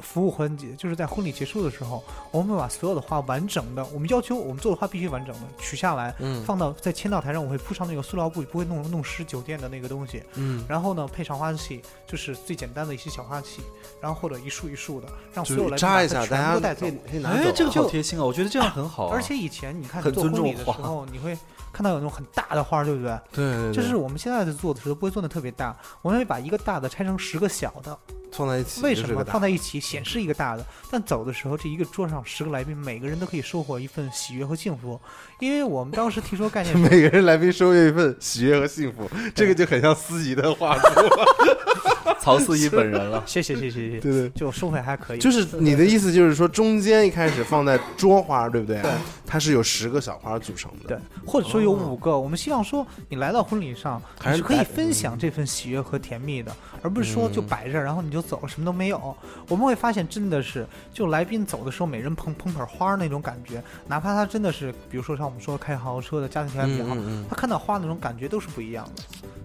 服务环节，就是在婚礼结束的时候，我们会把所有的花完整的，我们要求我们做的花必须完整的取下来，嗯放到在签到台上，我会铺上那个塑料布，不会弄弄湿酒店的那个东西。嗯，然后呢，配上花器，就是最简单的一些小花器，然后或者一束一束的，让所有来宾扎一下，把它全大家都带走哎，这个好贴心啊！我觉得这样很好啊。而且以前你看做婚礼的时候，你会看到有那种很大的花，对不对？对对对，就是我们现在在做的时候不会做的特别大，我们会把一个大的拆成十个小的，放在一起，为什么放在一起显示一个大的？但走的时候，这一个桌上十个来宾，每个人都可以收获一份喜悦和幸福。因为我们当时提出概念，<laughs> 每个人来宾收获一份喜悦和幸福，这个就很像司仪的话术。<laughs> <laughs> 曹思怡本人了谢谢谢谢谢谢，对对，就收费还可以。就是你的意思就是说，中间一开始放在桌花，对不对？对，它是由十个小花组成的。对，或者说有五个，我们希望说你来到婚礼上，还是你是可以分享这份喜悦和甜蜜的，而不是说就嗯摆这儿，然后你就走了，什么都没有。我们会发现，真的是就来宾走的时候，每人捧捧捧花那种感觉，哪怕他真的是，比如说像我们说开豪车的家庭条件比较好，他看到花那种感觉都是不一样的。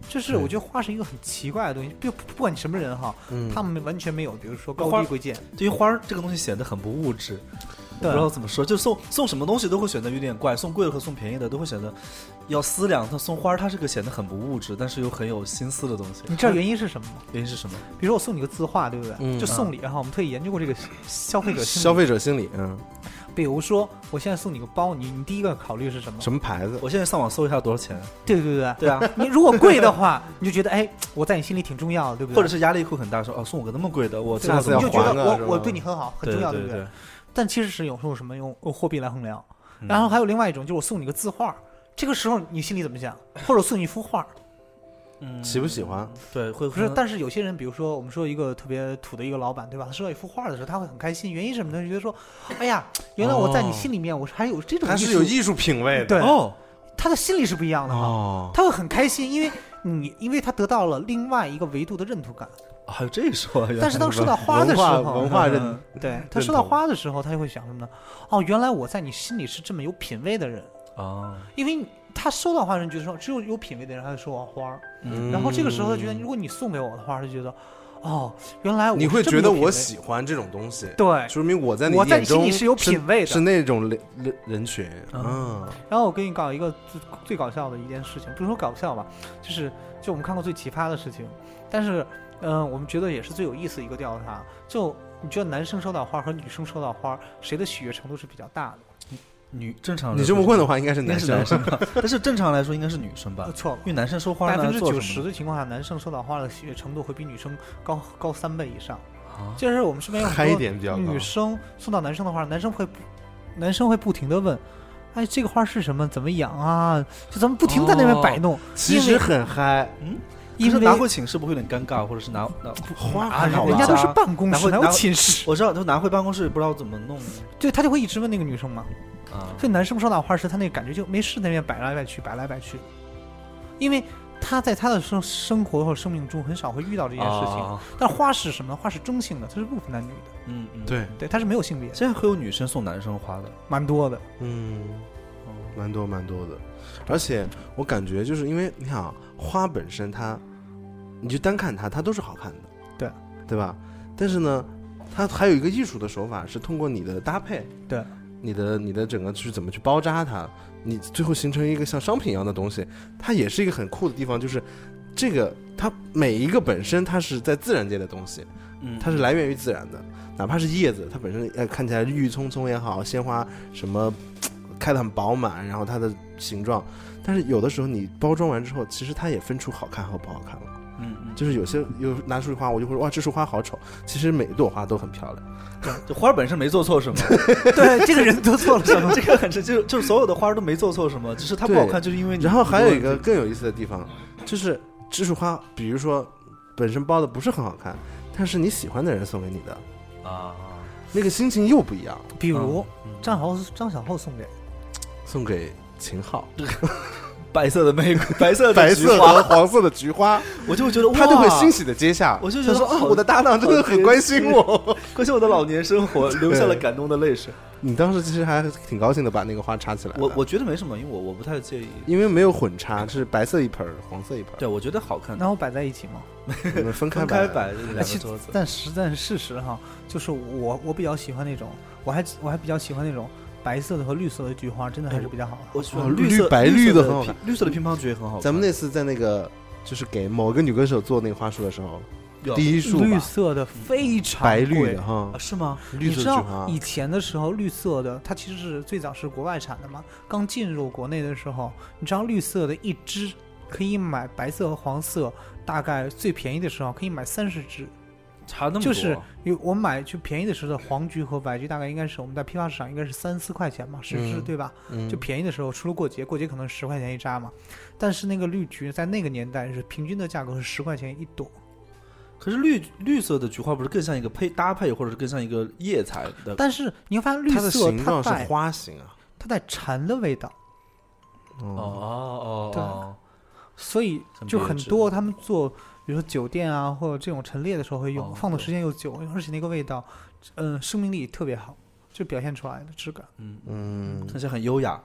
就是我觉得花是一个很奇怪的东西，不不不管你什么人哈，嗯，他们完全没有，比如说高低贵贱，对于花儿这个东西显得很不物质，不对知道怎么说，就送送什么东西都会显得有点怪，送贵的和送便宜的都会显得要思量。他送花儿，它是个显得很不物质，但是又很有心思的东西。你知道原因是什么吗？原因是什么？比如说我送你个字画，对不对？嗯就送礼哈，我们特意研究过这个消费者心理消费者心理，嗯，比如说，我现在送你个包，你你第一个考虑是什么？什么牌子？我现在上网搜一下多少钱？对对对对啊，你如果贵的话，<laughs> 你就觉得哎，我在你心里挺重要的，对不对？或者是压力会很大，说哦送我个那么贵的，我下次你就觉得我我对你很好，很重要，对不对对？但其实是有时候什么用用货币来衡量。嗯然后还有另外一种，就是我送你个字画，这个时候你心里怎么想？或者送你一幅画，嗯喜不喜欢？对，会不是？但是有些人，比如说我们说一个特别土的一个老板，对吧？他收到一幅画的时候，他会很开心，原因是什么呢？就觉得说，哎呀，原来我在你心里面，我是还有这种它艺术是有艺术品味的。对，哦，他的心理是不一样的嘛。哦，他会很开心，因为你因为他得到了另外一个维度的认同感。还有这说，但是当收到花的时候，文化认嗯对他收到花的时候，他就会想什么呢？哦，原来我在你心里是这么有品位的人，哦，因为他收到花的人觉得说，只有有品位的人才会收到花儿。嗯然后这个时候他觉得，如果你送给我的话，他就觉得，哦，原来我你会觉得我喜欢这种东西，对。说明我在你我在眼中你心里是有品位的是那种人人人群。嗯嗯，然后我给你搞一个最最搞笑的一件事情，不是说搞笑吧，就是就我们看过最奇葩的事情，但是嗯、呃我们觉得也是最有意思一个调查。就你觉得男生收到花和女生收到花，谁的喜悦程度是比较大的？女正常你这么问的话，应该是应该男生是男生吧，<laughs> 但是正常来说应该是女生吧呃，，<laughs> 错了因。为男生收花百分之九十的情况下，男生收到花的喜悦程度会比女生高高三倍以上。啊？就是我们身边有嗨一很多点比较高女生送到男生的花，男生会不男生会不停的问，哎，这个花是什么？怎么养啊？就咱们不停在那边摆弄，其实很嗨，因为拿回寝室不会有点尴尬，或者是拿拿花啊还好人家都是办公室，拿回寝室？我知道，都拿回办公室不知道怎么弄。对他就会一直问那个女生嘛。啊。所以男生收到花时，他那个感觉就没事在那边摆来摆去，摆来摆去，因为他在他的生生活或生命中很少会遇到这件事情。啊。但花是什么？花是中性的，它是不分男女的，嗯嗯，对，对，它是没有性别的，现在会有女生送男生花的，蛮多的。嗯，蛮多蛮多的，而且我感觉就是因为你看啊，花本身它，你就单看它，它都是好看的，对。对吧？但是呢，它还有一个艺术的手法是通过你的搭配，对，你的你的整个去怎么去包扎它，你最后形成一个像商品一样的东西，它也是一个很酷的地方，就是这个它每一个本身它是在自然界的东西，嗯。它是来源于自然的，哪怕是叶子，它本身呃看起来郁郁葱葱也好，鲜花什么 <tsk> 开的很饱满，然后它的形状，但是有的时候你包装完之后，其实它也分出好看和不好看了。嗯嗯，就是有些有拿出去花，我就会说哇，这束花好丑，其实每一朵花都很漂亮。就花本身没做错什么，<laughs> 对，这个人做错了什么？<laughs> 这个很是就就是所有的花都没做错什么，只是它不好看，就是因为你然后还有一个更有意思的地方，就是这束花，比如说本身包的不是很好看，但是你喜欢的人送给你的，啊，那个心情又不一样。比如嗯张豪张小厚送给送给秦昊，<laughs> 白色的玫瑰，<laughs> 白色的白色菊花和黄色的菊花，<laughs> 我就会觉得他就会欣喜的接下。我就觉得说啊，我的搭档真的很关心我。关心我的老年生活，流下了感动的泪水。你当时其实还挺高兴的，把那个花插起来。我我觉得没什么，因为我我不太介意。因为没有混插，是白色一盆，黄色一盆，对，我觉得好看。那我摆在一起嘛。我们分开分开摆。两个桌子，但实在是事实哈，就是我我比较喜欢那种，我还我还比较喜欢那种白色的和绿色的菊花，真的还是比较好的。我喜哦欢绿色绿白绿的很好看绿色的乒乓菊也很好看。咱们那次在那个就是给某个女歌手做那个花束的时候，第一束绿色的非常白绿哈啊，是吗？绿你知道以前的时候，绿色的它其实是最早是国外产的嘛。刚进入国内的时候，你知道绿色的一支可以买白色和黄色，大概最便宜的时候可以买三十支。差那么多，就是因为我买就便宜的时候，黄菊和白菊大概应该是我们在批发市场应该是三四块钱嘛，十支、嗯对吧？嗯就便宜的时候，除了过节，过节可能十块钱一扎嘛。但是那个绿菊在那个年代是平均的价格是十块钱一朵。可是绿绿色的菊花不是更像一个配搭配，或者是更像一个叶材的？但是你会发现绿它的色形状是花形啊。它带蝉的味道。哦哦哦，所以就很多他们做，比如说酒店啊，或者这种陈列的时候会用，哦放的时间又久，而且那个味道，嗯、生命力特别好，就表现出来的质感。嗯，嗯，而且很优雅。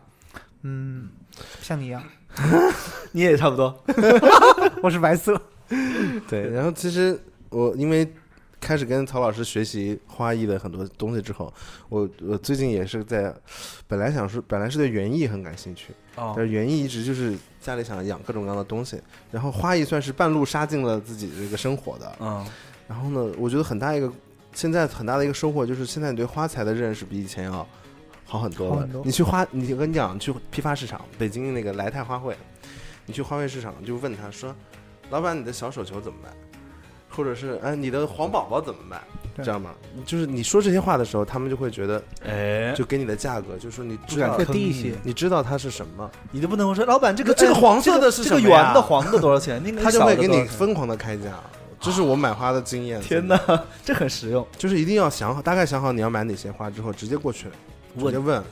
嗯，像你一样，<laughs> 你也差不多。<laughs> 我是白色。对。然后其实我因为开始跟曹老师学习花艺的很多东西之后，我我最近也是在，本来想说本来是对园艺很感兴趣，哦但是园艺一直就是家里想养各种各样的东西，然后花艺算是半路杀进了自己这个生活的。嗯，然后呢，我觉得很大一个现在很大的一个收获就是现在你对花材的认识比以前要好很多了。多你去花，你我跟你讲，去批发市场，北京那个来泰花卉，你去花卉市场就问他说：“老板，你的小手球怎么卖？”或者是哎，你的黄宝宝怎么卖？知道吗？就是你说这些话的时候，他们就会觉得，哎，就给你的价格，就说你知道低一些你你知道它是什么，你就不能说老板这个这个哎黄色的是这个什么呀圆的黄的多少钱？那个他就会给你疯狂的开价。这是我买花的经验。天哪！<laughs> 这很实用。就是一定要想好，大概想好你要买哪些花之后，直接过去直接问问，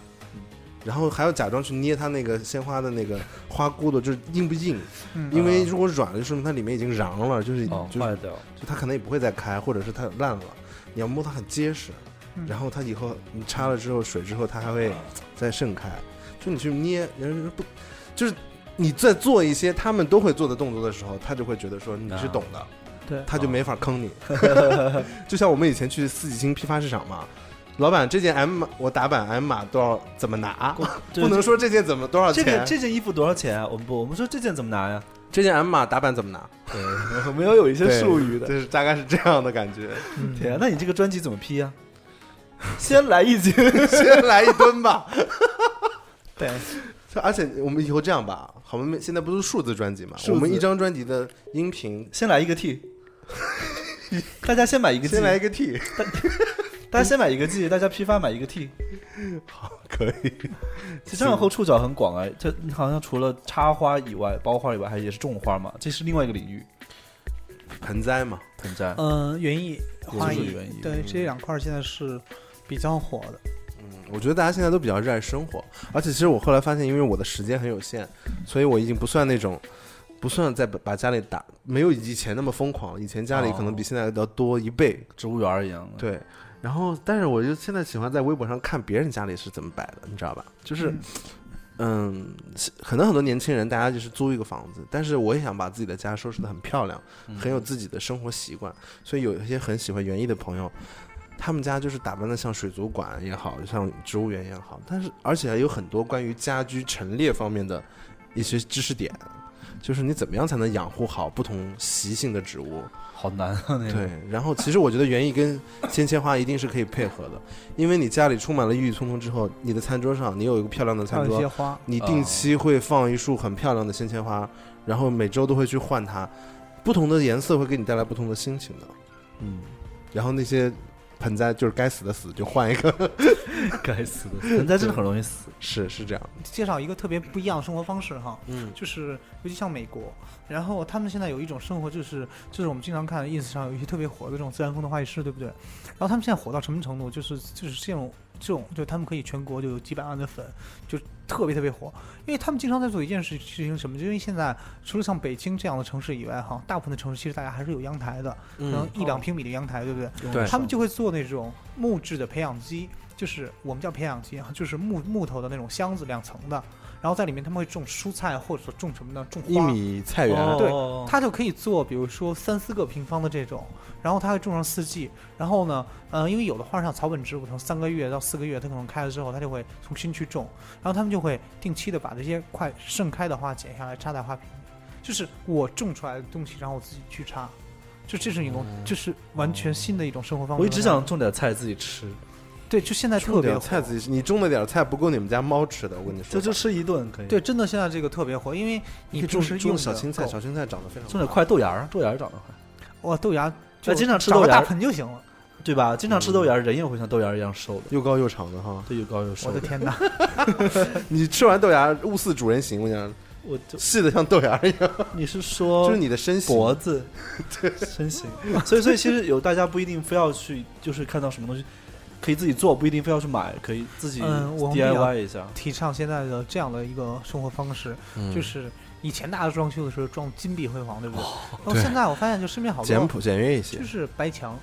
然后还要假装去捏它那个鲜花的那个花骨朵，就是硬不硬？嗯，因为如果软了，就说明它里面已经瓤了，就是哦，就坏掉。就它可能也不会再开，或者是它烂了。你要摸它很结实，嗯然后它以后你插了之后水之后，它还会再盛开。就你去捏，人家不就是你在做一些他们都会做的动作的时候，他就会觉得说你是懂的。对，他就没法坑你。<laughs> 就像我们以前去四季青批发市场嘛，老板这件 M 码我打版 M 码多少怎么拿？不 <laughs> 能说这件怎么多少这钱？个这件衣服多少钱啊？我们不，我们说这件怎么拿呀？这件 M 码打版怎么拿？对，<laughs> 我们要有一些术语的。就是大概是这样的感觉。嗯天啊，那你这个专辑怎么批啊？<laughs> 先来一斤，先来一吨吧。对，而且我们以后这样吧，好，我们现在不是数字专辑嘛？我们一张专辑的音频先来一个 T。大家先买一个先来一个 T，大家先买一个 G，大家批发买一个 T。<laughs> 好可以。其实张小厚触角很广哎，这你好像除了插花以外，包花以外，还也是种花嘛，这是另外一个领域。盆栽嘛，盆栽，嗯，园艺、花艺园艺，对这两块儿现在是比较火的。嗯我觉得大家现在都比较热爱生活，而且其实我后来发现，因为我的时间很有限，所以我已经不算那种，不算在把把家里打，没有以前那么疯狂。以前家里可能比现在要多一倍，植物园一样的。对。然后，但是我就现在喜欢在微博上看别人家里是怎么摆的，你知道吧？就是，嗯，是可能很多年轻人大家就是租一个房子，但是我也想把自己的家收拾得很漂亮，很有自己的生活习惯。所以有一些很喜欢园艺的朋友，他们家就是打扮的像水族馆也好像植物园也好，但是而且还有很多关于家居陈列方面的一些知识点，就是你怎么样才能养护好不同习性的植物。好难啊，<laughs> 那个。对，然后其实我觉得园艺跟鲜切花一定是可以配合的，因为你家里充满了郁郁葱葱之后，你的餐桌上你有一个漂亮的餐桌，有一些花，你定期会放一束很漂亮的鲜切花，然后每周都会去换它，不同的颜色会给你带来不同的心情的。嗯，然后那些盆栽就是该死的死，就换一个，<laughs> 该死的，盆栽真的很容易死。是是这样。介绍一个特别不一样的生活方式哈，嗯就是尤其像美国，然后他们现在有一种生活，就是就是我们经常看 ins 上有一些特别火的这种自然风的花艺师，对不对？然后他们现在火到什么程度？就是就是这种这种，就他们可以全国就有几百万的粉，就特别特别火，因为他们经常在做一件事事情，什么？就因为现在除了像北京这样的城市以外，哈，大部分的城市其实大家还是有阳台的，可能嗯，一两平米的阳台，对不对？对他们就会做那种木质的培养基，就是我们叫培养基啊，就是木木头的那种箱子，两层的，然后在里面他们会种蔬菜或者说种什么呢？种花。一米菜园，哦对他就可以做，比如说三四个平方的这种，然后他会种上四季，然后呢，呃，因为有的花像草本植物，从三个月到四个月，它可能开了之后，它就会重新去种，然后他们就会定期的把这些快盛开的花剪下来插在花瓶里，就是我种出来的东西，然后我自己去插，就这是一种，这是完全新的一种生活方式。我一直想种点菜自己吃，对，就现在特别菜自己吃，你种的点菜不够你们家猫吃的，我跟你说吧。就就吃一顿可以。对，真的现在这个特别火，因为你你种种小青菜，小青菜长得非常种点快豆芽儿，豆芽儿长得快，哇豆芽，就哎经常吃豆芽大盆就行了。对吧？经常吃豆芽儿，人也会像豆芽儿一样瘦的，又高又长的哈。对，又高又瘦我的。天哪！<laughs> 你吃完豆芽物似主人形，我跟你讲，我细的像豆芽一样，<laughs> 你是说就是你的身形。脖子，<laughs> 对身形，所以所以其实有大家不一定非要去，就是看到什么东西可以自己做，不一定非要去买，可以自己嗯我们 DIY 一下。提倡现在的这样的一个生活方式，嗯就是以前大家装修的时候装金碧辉煌，对不对？然后对现在我发现，就身边好多简朴简约一些就。是白墙，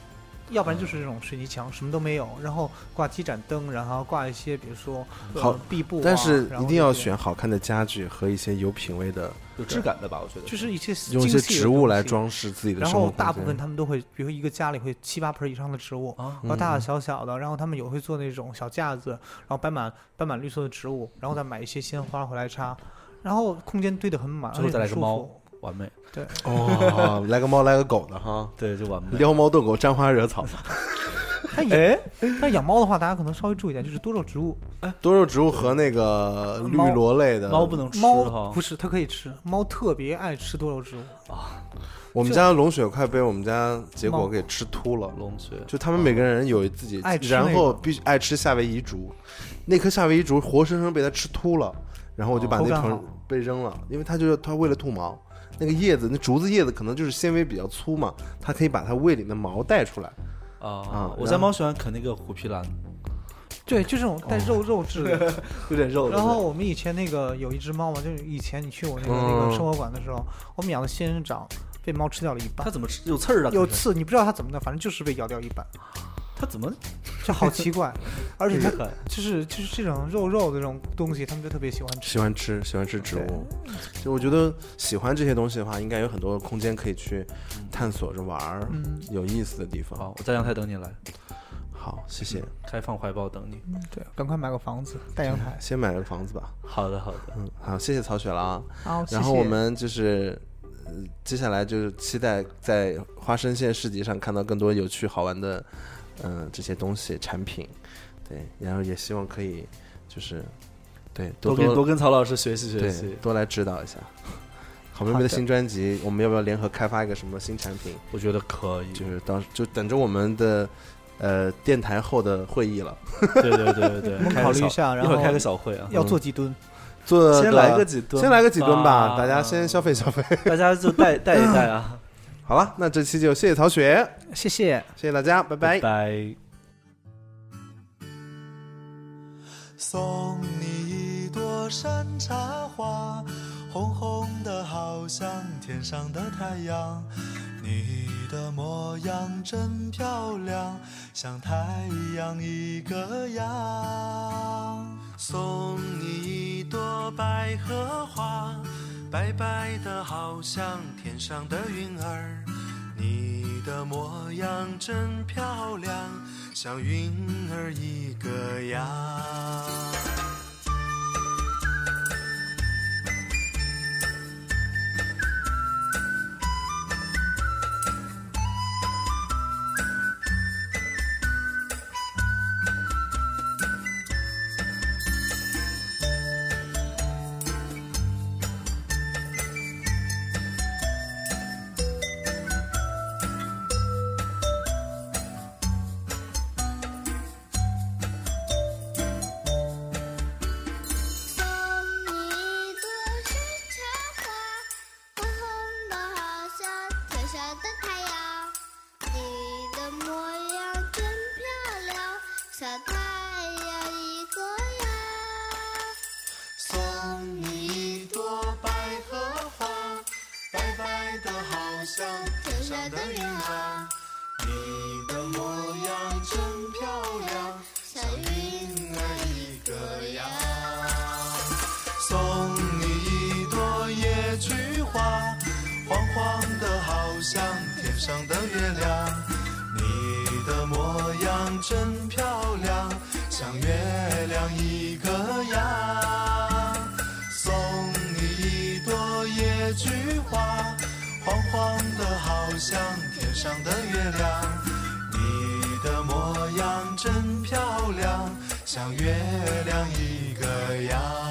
要不然就是这种水泥墙，什么都没有，然后挂几盏灯，然后挂一些比如说呃好壁布啊、但是一定要，选好看的家具和一些有品位的，有质感的吧？我觉得就是一些用一些植物来。装饰自己的然。后大部分他们都会，比如一个家里会七八盆以上的植物，啊，然后大大嗯小小的，然后他们也会做那种小架子，然后摆满摆满绿色的植物，然后再买一些鲜花回来插，然后空间堆得很满，最后而且舒再来个猫服。完美，对哦，<laughs> 来个猫来个狗的哈，对，就完美。撩猫逗狗，沾花惹草。它养，但养猫的话，大家可能稍微注意点，就是多肉植物。哎多肉植物和那个绿萝类的猫不能吃猫不，是，它可以吃。猫特别爱吃多肉植物啊。我们家的龙血快被我们家结果给吃秃了。龙血就他们每个人有自己爱，吃然后必须爱吃夏威夷竹，那颗夏威夷竹活生生被它吃秃了，然后我就把那盆被扔了，因为它就是它为了吐毛，那个叶子那竹子叶子可能就是纤维比较粗嘛，它可以把它胃里的毛带出来。啊啊，我家猫喜欢啃那个虎皮兰，对，就这种带肉肉质的。<laughs> 有点肉。然后我们以前那个有一只猫嘛，就是以前你去我那个那嗯个生活馆的时候，我们养的仙人掌被猫吃掉了一半，它怎么吃？有刺儿的？有刺，你不知道它怎么的，反正就是被咬掉一半，它怎么？就好奇怪。<laughs> 而且它厉害就是就是这种肉肉的这种东西，他们就特别喜欢吃。喜欢吃，喜欢吃植物。就我觉得喜欢这些东西的话，应该有很多空间可以去探索着玩儿，嗯，有意思的地方。好，我在阳台等你来，好，谢谢。开放怀抱等你。对，赶快买个房子，带阳台。先买个房子吧。好的，好的。嗯，好，谢谢曹雪了啊。好，然后我们就是，呃，接下来就是期待在花生县市集上看到更多有趣好玩的，嗯、这些东西产品，对，然后也希望可以就是，对，多多跟多多跟曹老师学习学习，多来指导一下。<laughs> 好妹妹的新专辑，我们要不要联合开发一个什么新产品？我觉得可以。就是当就等着我们的呃电台后的会议了，<laughs> 对对对对对，我们考虑一下，然后一会儿开个小会啊，要做几吨。做先来个几吨，先来个几吨吧，啊大家先消费消费。大家就带带一带啊，好了，那这期就谢谢曹雪，谢谢。谢谢大家，拜拜拜。送你一朵山茶花，红红的好像天上的太阳。你的模样真漂亮，像太阳一个样。送你一朵百合花，白白的好像天上的云儿。你的模样真漂亮，像云儿一个样。像天上的月亮你的模样真漂亮像月亮一个样。